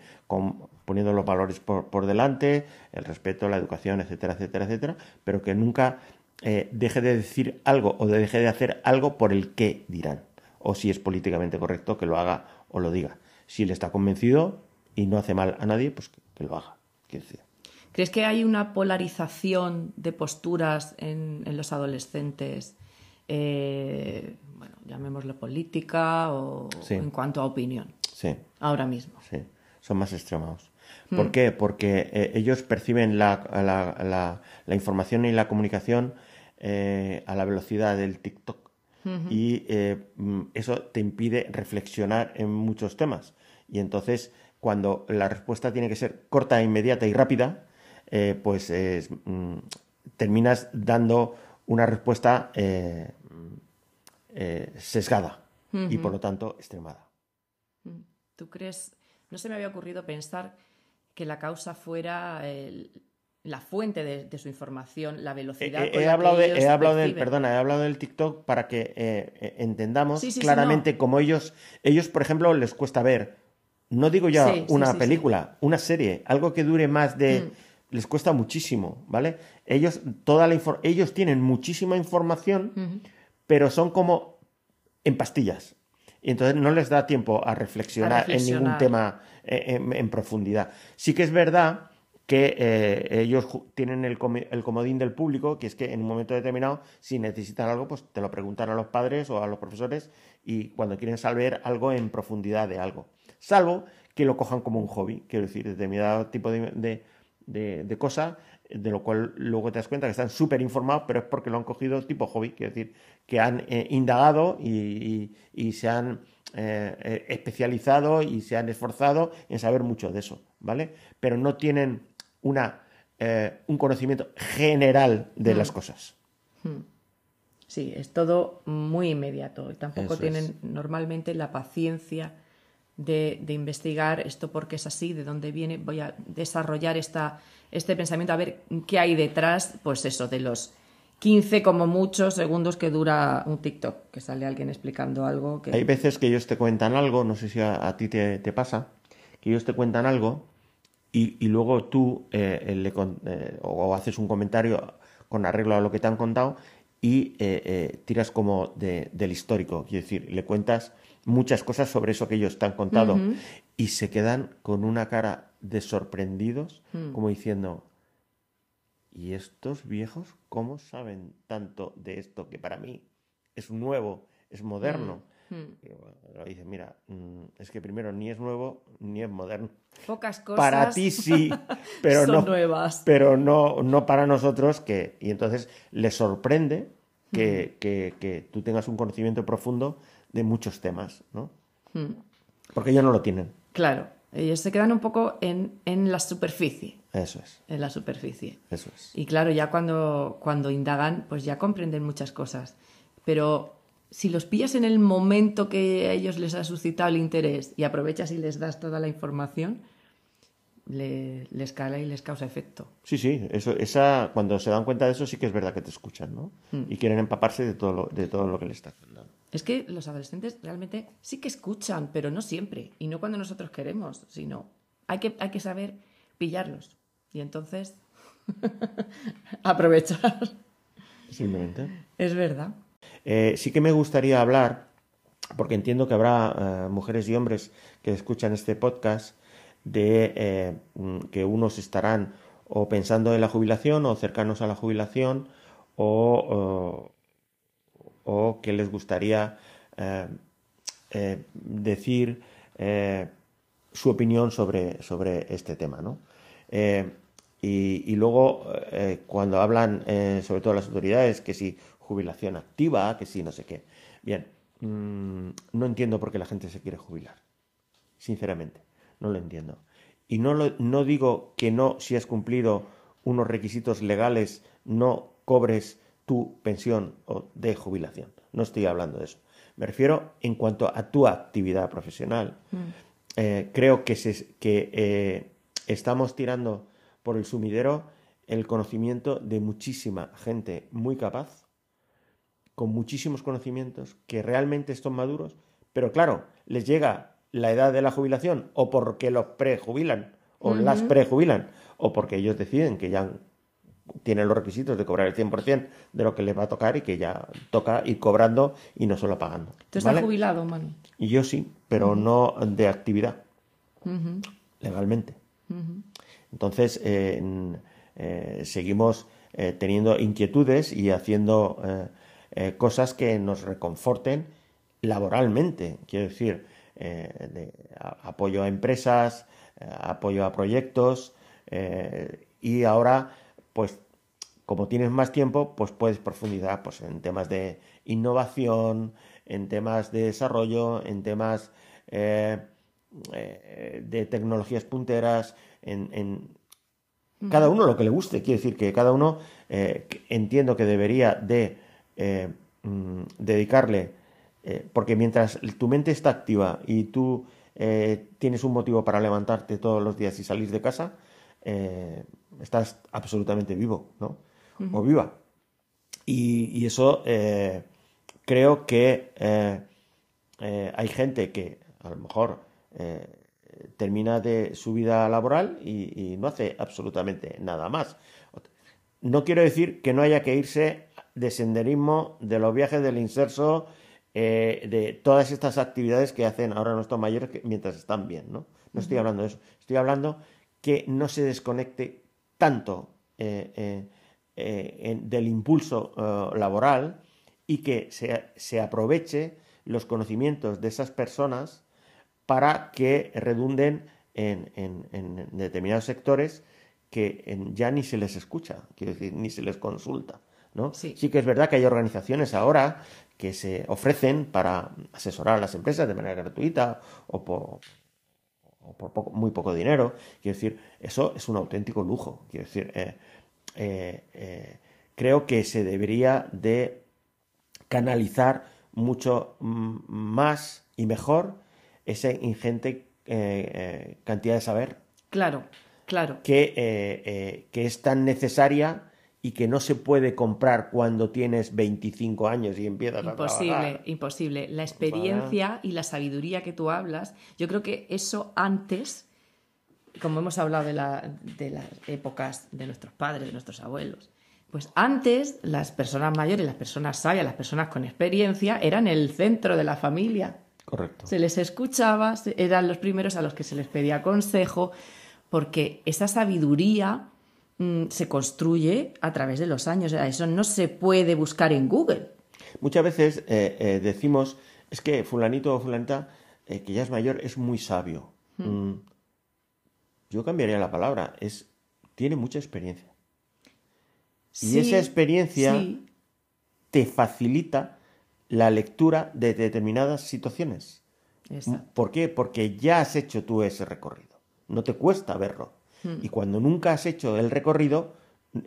poniendo los valores por, delante, el respeto, la educación, etcétera, etcétera, etcétera, pero que nunca eh, deje de decir algo o deje de hacer algo por el que dirán. O si es políticamente correcto, que lo haga o lo diga si él está convencido y no hace mal a nadie, pues que, lo haga.
¿Crees que hay una polarización de posturas en, los adolescentes? Eh, bueno, llamémoslo política o en cuanto a opinión.
Sí.
Ahora mismo.
Sí, son más extremados. Hmm. ¿Por qué? Porque eh, ellos perciben la, información y la comunicación eh, a la velocidad del TikTok y eh, mm, eso te impide reflexionar en muchos temas. Y entonces, cuando la respuesta tiene que ser corta, inmediata y rápida, eh, pues mm, terminas dando una respuesta sesgada y por lo tanto extremada.
¿Tú crees? No se me había ocurrido pensar que la causa fuera la fuente de, su información, la velocidad.
he, hablado he hablado del, perdona, he hablado del TikTok para que eh, eh, entendamos claramente cómo ellos, ellos, por ejemplo, les cuesta ver. No digo ya una película, una serie, algo que dure más de. Mm. Les cuesta muchísimo, ¿vale? Ellos, toda la ellos tienen muchísima información, pero son como en pastillas. Y entonces no les da tiempo a reflexionar, en ningún tema eh, en, profundidad. Sí que es verdad que eh, ellos tienen el, comodín del público, que es que en un momento determinado, si necesitan algo, pues te lo preguntan a los padres o a los profesores y cuando quieren saber algo en profundidad de algo. Salvo que lo cojan como un hobby, quiero decir, determinado tipo de, de, cosa, de lo cual luego te das cuenta que están súper informados, pero es porque lo han cogido tipo hobby, quiero decir, que han eh, indagado y, se han eh, especializado y se han esforzado en saber mucho de eso, ¿vale? Pero no tienen una, eh, un conocimiento general de las mm. cosas. Mm.
Sí, es todo muy inmediato y tampoco tienen normalmente la paciencia de, investigar esto porque es así, de dónde viene, voy a desarrollar esta, este pensamiento, a ver qué hay detrás, pues eso, de los 15 como muchos segundos que dura un TikTok, que sale alguien explicando algo. Que...
Hay veces que ellos te cuentan algo, no sé si a, ti te, te, pasa, que ellos te cuentan algo y, luego tú eh, le, eh, o haces un comentario con arreglo a lo que te han contado y eh, tiras como del histórico, quiero decir, le cuentas muchas cosas sobre eso que ellos te han contado y se quedan con una cara de sorprendidos, mm. como diciendo, ¿y estos viejos cómo saben tanto de esto que para mí es nuevo, es moderno? Hmm. dice, mira, mm, es que primero ni es nuevo ni es moderno.
Pocas cosas.
Para ti sí, pero no
nuevas.
Pero no, no para nosotros que y entonces les sorprende que, hmm. que, tú tengas un conocimiento profundo de muchos temas, ¿no? Hmm. Porque ellos no lo tienen.
Claro, ellos se quedan un poco en, en la superficie.
Eso es.
En la superficie.
Eso es.
Y claro, ya cuando, cuando indagan, pues ya comprenden muchas cosas. Pero si los pillas en el momento que a ellos les ha suscitado el interés y aprovechas y les das toda la información, le, les cala y les causa efecto.
Sí, sí, eso, esa, cuando se dan cuenta de eso sí que es verdad que te escuchan, ¿no? Hmm. Y quieren empaparse de todo, lo, de todo lo que les estás dando.
Es que los adolescentes realmente sí que escuchan, pero no siempre, y no cuando nosotros queremos, sino hay que, hay que saber pillarlos. Y entonces, aprovechar.
Simplemente.
Es verdad.
Eh, sí que me gustaría hablar, porque entiendo que habrá eh, mujeres y hombres que escuchan este podcast, de eh, mm, que unos estarán o pensando en la jubilación o cercanos a la jubilación o, o, que les gustaría decir su opinión sobre, sobre este tema. ¿no? y, luego, cuando hablan, sobre todo las autoridades, que si jubilación activa, que sí, no sé qué. Bien, mm, no entiendo por qué la gente se quiere jubilar. Sinceramente, no lo entiendo. Y no, lo, no digo que no, si has cumplido unos requisitos legales, no cobres tu pensión de jubilación. No estoy hablando de eso. Me refiero en cuanto a tu actividad profesional. Mm. Eh, creo que, se, que eh, estamos tirando por el sumidero el conocimiento de muchísima gente muy capaz con muchísimos conocimientos, que realmente están maduros, pero claro, les llega la edad de la jubilación o porque los prejubilan o las prejubilan o porque ellos deciden que ya tienen los requisitos de cobrar el 100% de lo que les va a tocar y que ya toca ir cobrando y no solo pagando.
¿Tú estás jubilado, Manu?
Y yo sí, pero no de actividad, legalmente. Entonces, eh, eh, seguimos eh, teniendo inquietudes y haciendo eh, cosas que nos reconforten laboralmente, quiero decir, eh, apoyo a empresas, eh, apoyo a proyectos y ahora pues como tienes más tiempo, pues puedes profundizar pues, en temas de innovación, en temas de desarrollo, en temas de tecnologías punteras, en, cada uno lo que le guste. Quiere decir que cada uno eh, entiendo que debería de mm, dedicarle, porque mientras tu mente está activa y tú tienes un motivo para levantarte todos los días y salir de casa, estás absolutamente vivo, ¿no? O viva. Y, eso creo que hay gente que a lo mejor eh, termina de su vida laboral y, no hace absolutamente nada más. No quiero decir que no haya que irse de senderismo, de los viajes del inserso, eh, de todas estas actividades que hacen ahora nuestros mayores mientras están bien, ¿no? No estoy hablando de eso. Estoy hablando que no se desconecte tanto eh, del impulso laboral y que se, se aproveche los conocimientos de esas personas para que redunden en, determinados sectores que ya ni se les escucha, quiero decir, ni se les consulta. ¿No? Sí. que es verdad que hay organizaciones ahora que se ofrecen para asesorar a las empresas de manera gratuita o por, muy poco dinero. Quiero decir, eso es un auténtico lujo. Quiero decir, eh, eh, eh, creo que se debería de canalizar mucho más y mejor esa ingente cantidad de saber.
Claro, claro.
Que, que, es tan necesaria y que no se puede comprar cuando tienes 25 años y empiezas
imposible,
a trabajar.
Imposible, La experiencia y la sabiduría que tú hablas, yo creo que eso antes, como hemos hablado de, la, de las épocas de nuestros padres, de nuestros abuelos, pues antes las personas mayores, las personas sabias, las personas con experiencia eran el centro de la familia.
Correcto.
Se les escuchaba, eran los primeros a los que se les pedía consejo, porque esa sabiduría mm, se construye a través de los años. Eso no se puede buscar en Google.
Muchas veces eh, eh, decimos, es que fulanito o fulanita, eh, que ya es mayor, es muy sabio. Mm, yo cambiaría la palabra, es, tiene mucha experiencia. y esa experiencia te facilita la lectura de determinadas situaciones. ¿Por qué? Porque ya has hecho tú ese recorrido. No te cuesta verlo. Hmm. Y cuando nunca has hecho el recorrido,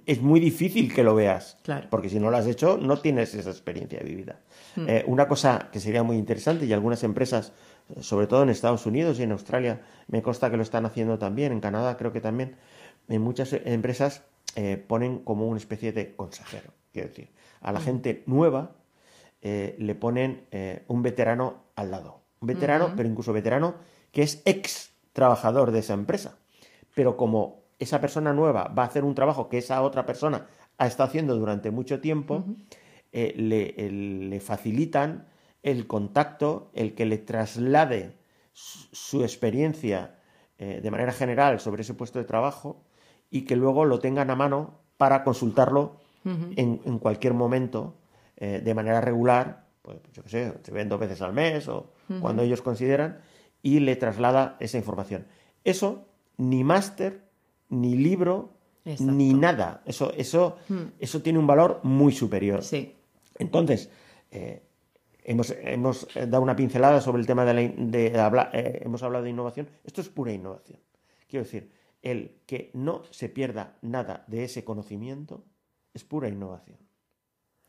es muy difícil que lo veas. Porque si no lo has hecho, no tienes esa experiencia vivida. Hmm. Eh, una cosa que sería muy interesante, y algunas empresas, sobre todo en Estados Unidos y en Australia, me consta que lo están haciendo también, en Canadá creo que también, en muchas empresas eh, ponen como una especie de consejero. Quiero decir, a la hmm. gente nueva eh, le ponen un veterano al lado. Un veterano, pero incluso veterano que es ex trabajador de esa empresa. Pero como esa persona nueva va a hacer un trabajo que esa otra persona ha estado haciendo durante mucho tiempo, eh, le, facilitan el contacto, el que le traslade su, experiencia de manera general sobre ese puesto de trabajo y que luego lo tengan a mano para consultarlo en, cualquier momento eh, de manera regular, pues yo qué sé, se ven dos veces al mes o cuando ellos consideran, y le traslada esa información. Eso, ni máster, ni libro, ni nada. Eso, eso, hmm. eso tiene un valor muy superior.
Sí.
Entonces, eh, hemos, hemos, dado una pincelada sobre el tema de, la, de eh, hemos hablado de innovación. Esto es pura innovación. Quiero decir, el que no se pierda nada de ese conocimiento es pura innovación.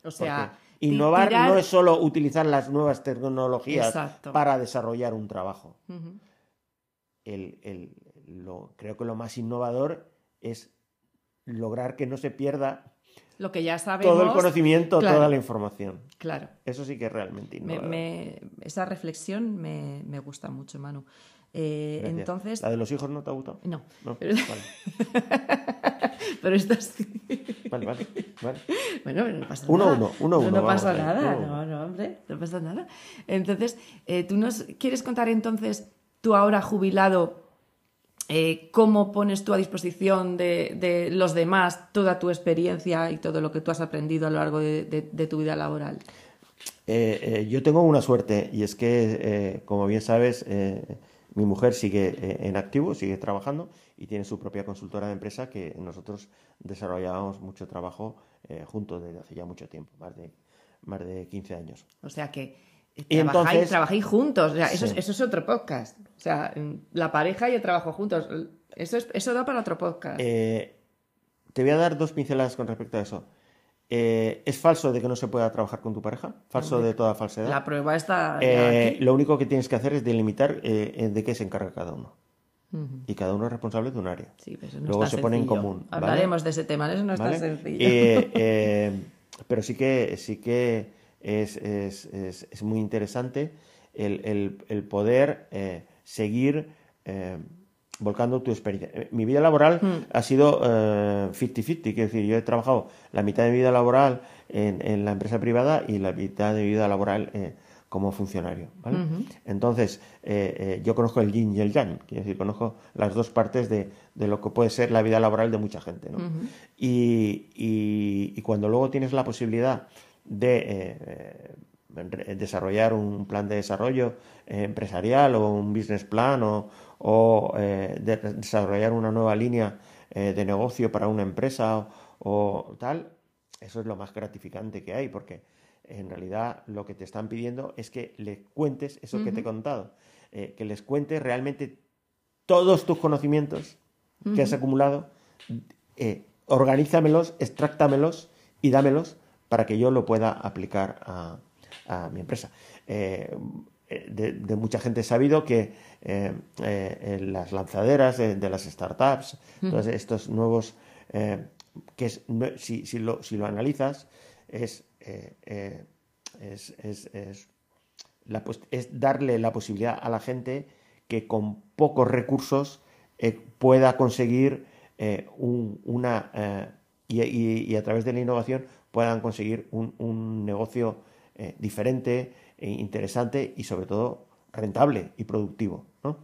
O sea,
innovar no es solo utilizar las nuevas tecnologías para desarrollar un trabajo. Creo que lo más innovador es lograr que no se pierda
lo que ya sabemos,
todo el conocimiento, toda la información.
Claro.
Eso sí que es realmente innovador.
esa reflexión me, me gusta mucho, Manu. Eh, entonces...
¿La de los hijos no te ha gustado?
No. Pero... Pero esto sí.
Vale, vale, vale.
Bueno, no pasa
uno,
nada.
Uno, uno, uno.
No, pasa nada, no, no, hombre, no pasa nada. Entonces, eh, ¿tú nos quieres contar entonces, tú ahora jubilado, eh, cómo pones tú a disposición de, de, los demás toda tu experiencia y todo lo que tú has aprendido a lo largo de, de tu vida laboral?
Eh, yo tengo una suerte y es que, como bien sabes, mi mujer sigue en activo, sigue trabajando y tiene su propia consultora de empresa que nosotros desarrollábamos mucho trabajo eh, juntos desde hace ya mucho tiempo, más de, más de 15 años.
O sea que eh,
Y
trabajáis,
entonces-
trabajáis juntos. O sea, eso, es, eso es otro podcast. O sea, la pareja y el trabajo juntos. Eso, es, eso da para otro podcast.
Eh, te voy a dar dos pinceladas con respecto a eso. Eh, ¿Es falso de que no se pueda trabajar con tu pareja? Falso de toda falsedad.
la prueba está
Eh,
aquí.
lo único que tienes que hacer es delimitar eh, de qué se encarga cada uno. Y cada uno es responsable de un área.
Sí, pero eso no
Luego se pone en común. ¿vale?
Hablaremos de ese tema, eso no
¿Vale?
tan sencillo.
Pero sí que, sí que es, es- es- es muy interesante el, el- el poder eh, seguir eh, volcando tu experiencia. Eh, Mi vida laboral
Hmm.
ha sido eh, 50-50, quiero decir, yo he trabajado la mitad de mi vida laboral en, en la empresa privada y la mitad de mi vida laboral eh, como funcionario. ¿vale? Entonces, eh, eh, yo conozco el yin y el yang, quiero decir, conozco las dos partes de, de lo que puede ser la vida laboral de mucha gente. ¿no? y, y- y cuando luego tienes la posibilidad de eh, eh, desarrollar un plan de desarrollo eh, empresarial o un business plan o, o, de- desarrollar una nueva línea de negocio para una empresa o, o tal, eso es lo más gratificante que hay porque en realidad lo que te están pidiendo es que les cuentes eso que te he contado, eh, que les cuentes realmente todos tus conocimientos que has acumulado, eh, organízamelos, extráctamelos y dámelos para que yo lo pueda aplicar a, a mi empresa. Eh, eh, de, de mucha gente he sabido que eh, eh, las lanzaderas de, de las startups, todos estos nuevos, que es, no- si, si lo, si lo analizas, es, es, es- es la pos- es darle la posibilidad a la gente que con pocos recursos pueda conseguir un- una y, y- y a través de la innovación puedan conseguir un, un negocio eh, diferente, e interesante y sobre todo rentable y productivo. ¿no?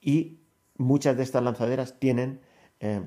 Y muchas de estas lanzaderas tienen eh,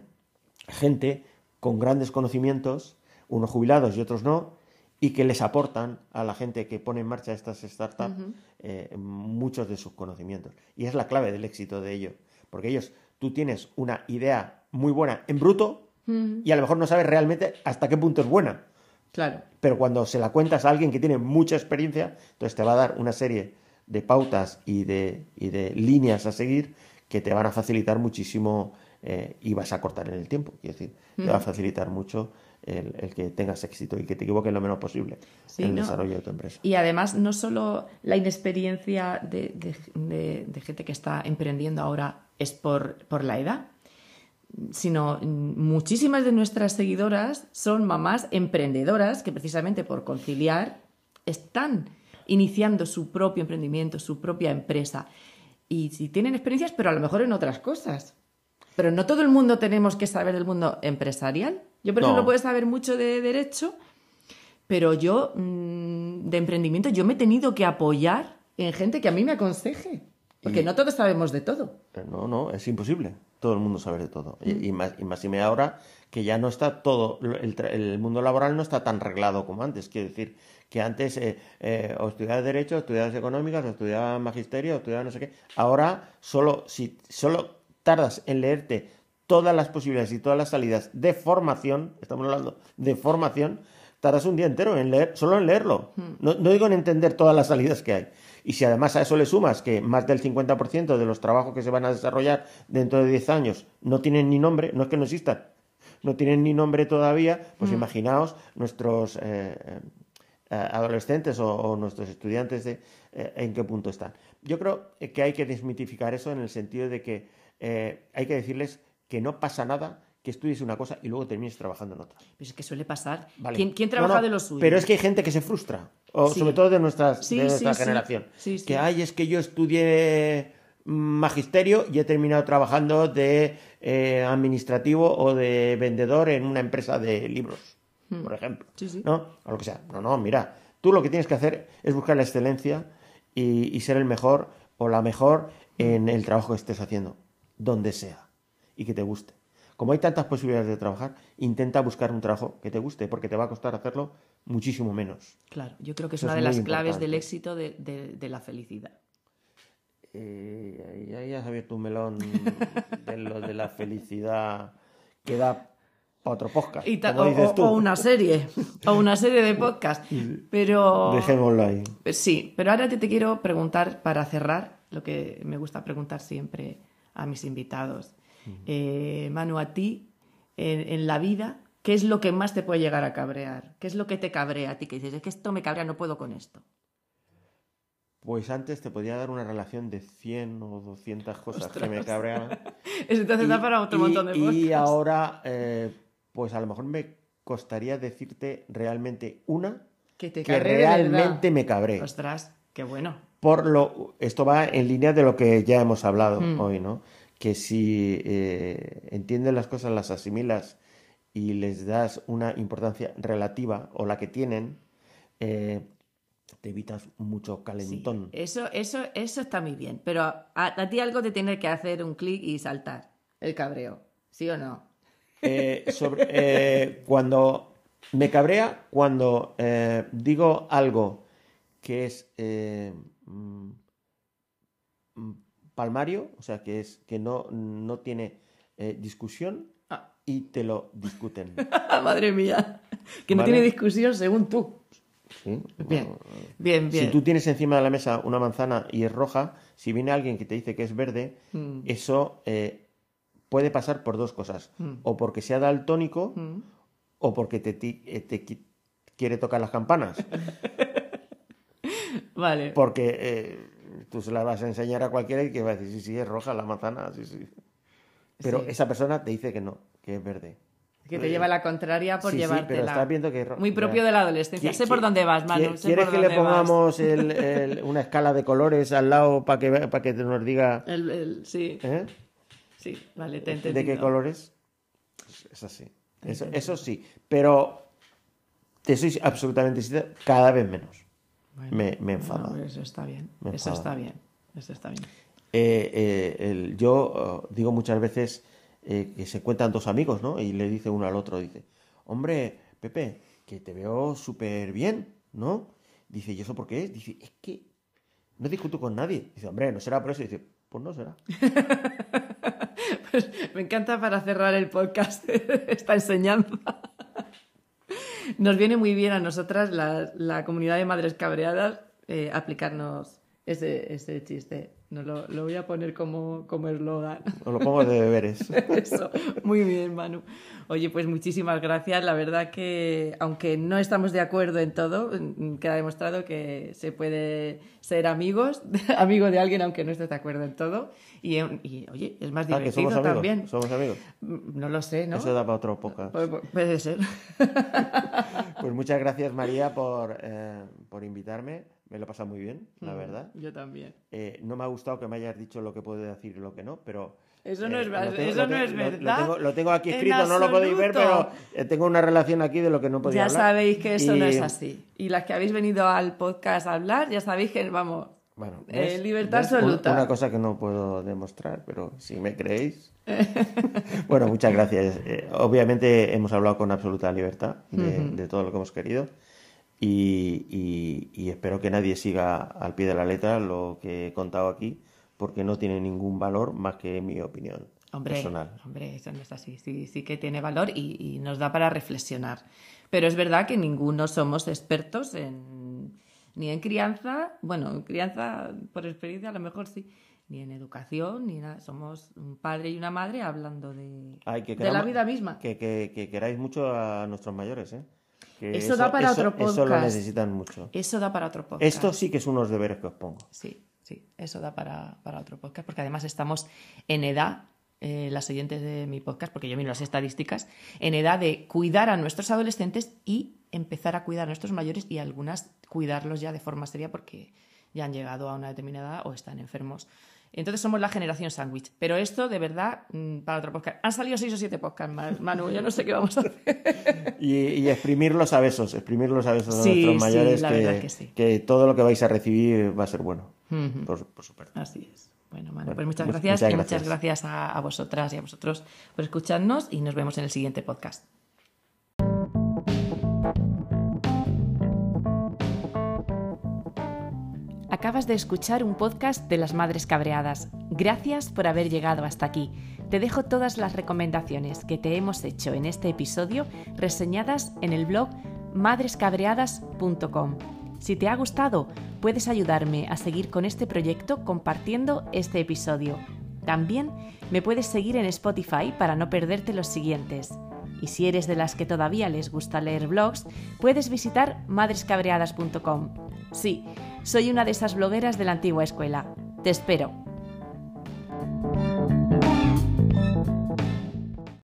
gente con grandes conocimientos, unos jubilados y otros no, y que les aportan a la gente que pone en marcha estas startups eh, muchos de sus conocimientos. Y es la clave del éxito de ellos. Porque ellos, tú tienes una idea muy buena en bruto y a lo mejor no sabes realmente hasta qué punto es buena.
Claro.
Pero cuando se la cuentas a alguien que tiene mucha experiencia, entonces te va a dar una serie de pautas y de, y de líneas a seguir que te van a facilitar muchísimo eh, y vas a cortar en el tiempo. Quiero decir, te va a facilitar mucho el, el que tengas éxito y que te equivoques lo menos posible
Sí,
en el
¿no?
desarrollo de tu empresa.
Y además, no solo la inexperiencia de, de- de- de gente que está emprendiendo ahora es por, por la edad, sino mm, muchísimas de nuestras seguidoras son mamás emprendedoras que precisamente por conciliar están iniciando su propio emprendimiento, su propia empresa. Y si tienen experiencias, pero a lo mejor en otras cosas. Pero no todo el mundo tenemos que saber del mundo empresarial. Yo, por
No.
ejemplo, puedo saber mucho de derecho, pero yo, mm, de emprendimiento, yo me he tenido que apoyar en gente que a mí me aconseje. Porque
Y-
no todos sabemos de todo.
Eh, No, no, es imposible. Todo el mundo sabe de todo. Y, y más, y más y me ahora que ya no está todo, el, el mundo laboral no está tan reglado como antes. Quiero decir que antes eh, eh, o estudiabas Derecho, o estudiabas Económicas, o estudiabas Magisterio, o estudiabas no sé qué. Ahora solo, si solo tardas en leerte todas las posibilidades y todas las salidas de formación, estamos hablando de formación, tardas un día entero en leer, solo en leerlo. No, no digo en entender todas las salidas que hay. Y si además a eso le sumas que más del 50% de los trabajos que se van a desarrollar dentro de 10 años no tienen ni nombre, no es que no existan, no tienen ni nombre todavía, pues imaginaos nuestros eh, eh, adolescentes o, o nuestros estudiantes de, eh, en qué punto están. Yo creo que hay que desmitificar eso en el sentido de que eh, hay que decirles que no pasa nada que estudies una cosa y luego termines trabajando en otra.
Pues es que suele pasar.
Vale.
¿Quién, trabaja
no,
de lo suyo?
Pero es que hay gente que se frustra, o
Sí.
sobre todo de, nuestras,
Sí,
de
sí,
nuestra
sí.
generación. Que ay, es que yo estudié magisterio y he terminado trabajando de eh, administrativo o de vendedor en una empresa de libros, por ejemplo.
Hmm. Sí, sí.
¿No? O lo que sea. No, no, mira, tú lo que tienes que hacer es buscar la excelencia y, y ser el mejor o la mejor en el trabajo que estés haciendo, donde sea, y que te guste. Como hay tantas posibilidades de trabajar, intenta buscar un trabajo que te guste, porque te va a costar hacerlo muchísimo menos.
Claro, yo creo que es
Eso
una
es
de las claves
importante.
del éxito de, de- de la felicidad.
eh, ahí has abierto un melón de lo de la felicidad que da para otro podcast.
Y
como
o,
dices
o-
tú.
o una serie, o una serie de podcast. Pero
Dejémoslo ahí.
Pues sí, pero ahora te, te quiero preguntar para cerrar lo que me gusta preguntar siempre a mis invitados. Eh, Manu, a ti, en, en la vida, ¿qué es lo que más te puede llegar a cabrear? ¿Qué es lo que te cabrea a ti? Que dices, es que esto me cabrea, no puedo con esto.
Pues antes te podía dar una relación de 100 o 200 cosas que me cabreaban.
Entonces da para otro
y-
montón de
y
podcasts.
ahora, eh, pues a lo mejor me costaría decirte realmente una
que te
realmente me cabré.
Ostras, qué bueno.
Por lo, esto va en línea de lo que ya hemos hablado
Mm.
hoy, ¿no? Que si eh, entiendes las cosas, las asimilas y les das una importancia relativa o la que tienen, eh, te evitas mucho
Sí,
calentón.
eso, eso, eso está muy bien. Pero a, a ti algo te tiene que hacer un clic y saltar. El cabreo. ¿Sí o no?
Eh, sobre, cuando me cabrea, cuando digo algo que es mm, mm, palmario, o sea, que es que no, no tiene eh, discusión
Ah.
y te lo discuten.
Madre mía. Que no
Vale.
tiene discusión según tú.
¿sí?
Bien, bien, bien.
Si tú tienes encima de la mesa una manzana y es roja, si viene alguien que te dice que es verde,
Mm.
eso eh, puede pasar por dos cosas.
Mm.
O porque sea daltónico
Mm.
o porque te, eh, te qui- quiere tocar las campanas.
Vale.
Porque eh, tú se la vas a enseñar a cualquiera y que va a decir, sí, sí, es roja la manzana, sí, sí. Pero
Sí.
esa persona te dice que no, que es verde.
Que te lleva la contraria por
Sí, sí,
llevártela.
pero estás viendo que
Muy propio de la adolescencia. Sé por dónde vas, Manu. sé
¿Quieres
por
que le
dónde
pongamos el- el- una escala de colores al lado para que, para que nos diga
El- sí,
¿eh?
sí, vale, te he
de qué colores? Es así. Eso, eso sí. Pero te soy absolutamente cada vez menos.
Bueno,
me, me enfada.
no, eso está bien.
Me
eso
enfada.
está bien. Eso está bien.
Eh, eh, el- yo eh, digo muchas veces eh, que se cuentan dos amigos, ¿no? Y le dice uno al otro, dice, hombre, Pepe, que te veo súper bien, ¿no? Dice, ¿y eso por qué es? Dice, es que no discuto con nadie. Dice, hombre, no será por eso. Dice, pues no será.
Pues me encanta para cerrar el podcast esta enseñanza. Nos viene muy bien a nosotras, la, la comunidad de madres cabreadas, eh, aplicarnos ese, ese chiste. Nos lo, lo voy a poner como como eslogan.
Os lo pongo de deberes.
Eso, muy bien, Manu. Oye, pues muchísimas gracias. La verdad que, aunque no estamos de acuerdo en todo, mm, queda demostrado que se puede ser amigos, amigo de alguien, aunque no estés de acuerdo en todo. Y, y, oye, es más
Ah, que
divertido
somos amigos.
también.
Somos amigos.
Mm, No lo sé, ¿no?
Eso da para otro podcast.
Pu- pu- Puede ser.
Pues muchas gracias, María, por, eh, por invitarme. Me lo he pasado muy bien, la
Mm,
verdad.
Yo también.
Eh, no me ha gustado que me hayas dicho lo que puedo decir y lo que no, pero...
Eso no
eh,
es
lo tengo-
eso
lo
no es
lo- lo
verdad
tengo, lo tengo aquí escrito, no lo podéis ver, pero eh, tengo una relación aquí de lo que no podía
Ya
hablar.
sabéis que eso no
Y,
es así. Y las que habéis venido al podcast a hablar, ya sabéis que, vamos,
Bueno,
Eh, libertad
¿Ves? Una-
absoluta.
Una, cosa que no puedo demostrar, pero si me creéis. bueno, muchas gracias. Eh, obviamente hemos hablado con absoluta libertad de, de todo lo que hemos querido. Y, y- y espero que nadie siga al pie de la letra lo que he contado aquí, porque no tiene ningún valor más que mi opinión
Hombre,
personal.
hombre, eso no es así. Sí, sí que tiene valor y, y nos da para reflexionar. Pero es verdad que ninguno somos expertos en ni en crianza, bueno, en crianza por experiencia a lo mejor sí, ni en educación, ni nada. Somos un padre y una madre hablando de,
Ay, que
de la vida misma.
Que, que- que queráis mucho a nuestros mayores, ¿eh? Que
Eso da para
eso-
otro
Eso lo
podcast.
necesitan mucho.
Eso da para otro podcast.
Esto sí que es unos deberes que os pongo.
Sí, sí, eso da para, para otro podcast, porque además estamos en edad, eh, las oyentes de mi podcast, porque yo miro las estadísticas, en edad de cuidar a nuestros adolescentes y empezar a cuidar a nuestros mayores y algunas cuidarlos ya de forma seria porque ya han llegado a una determinada edad o están enfermos. Entonces somos la generación sándwich. Pero esto, de verdad, mm, para otro podcast. Han salido seis o siete podcasts Manu. Yo no sé qué vamos a hacer.
Y, y exprimirlos a besos, exprimirlos a besos a
Sí,
nuestros
sí,
mayores,
la
que,
verdad que sí.
que todo lo que vais a recibir va a ser bueno, por, por supuesto.
Así es. Bueno, Manu,
Bueno,
pues muchas
mu-
gracias
muchas
y muchas
gracias.
gracias a, a vosotras y a vosotros por escucharnos y nos vemos en el siguiente podcast. Acabas de escuchar un podcast de las Madres Cabreadas. Gracias por haber llegado hasta aquí. Te dejo todas las recomendaciones que te hemos hecho en este episodio reseñadas en el blog madrescabreadas.com. Si te ha gustado, puedes ayudarme a seguir con este proyecto compartiendo este episodio. También me puedes seguir en Spotify para no perderte los siguientes. Y si eres de las que todavía les gusta leer blogs, puedes visitar madrescabreadas.com. Sí, soy una de esas blogueras de la antigua escuela. Te espero.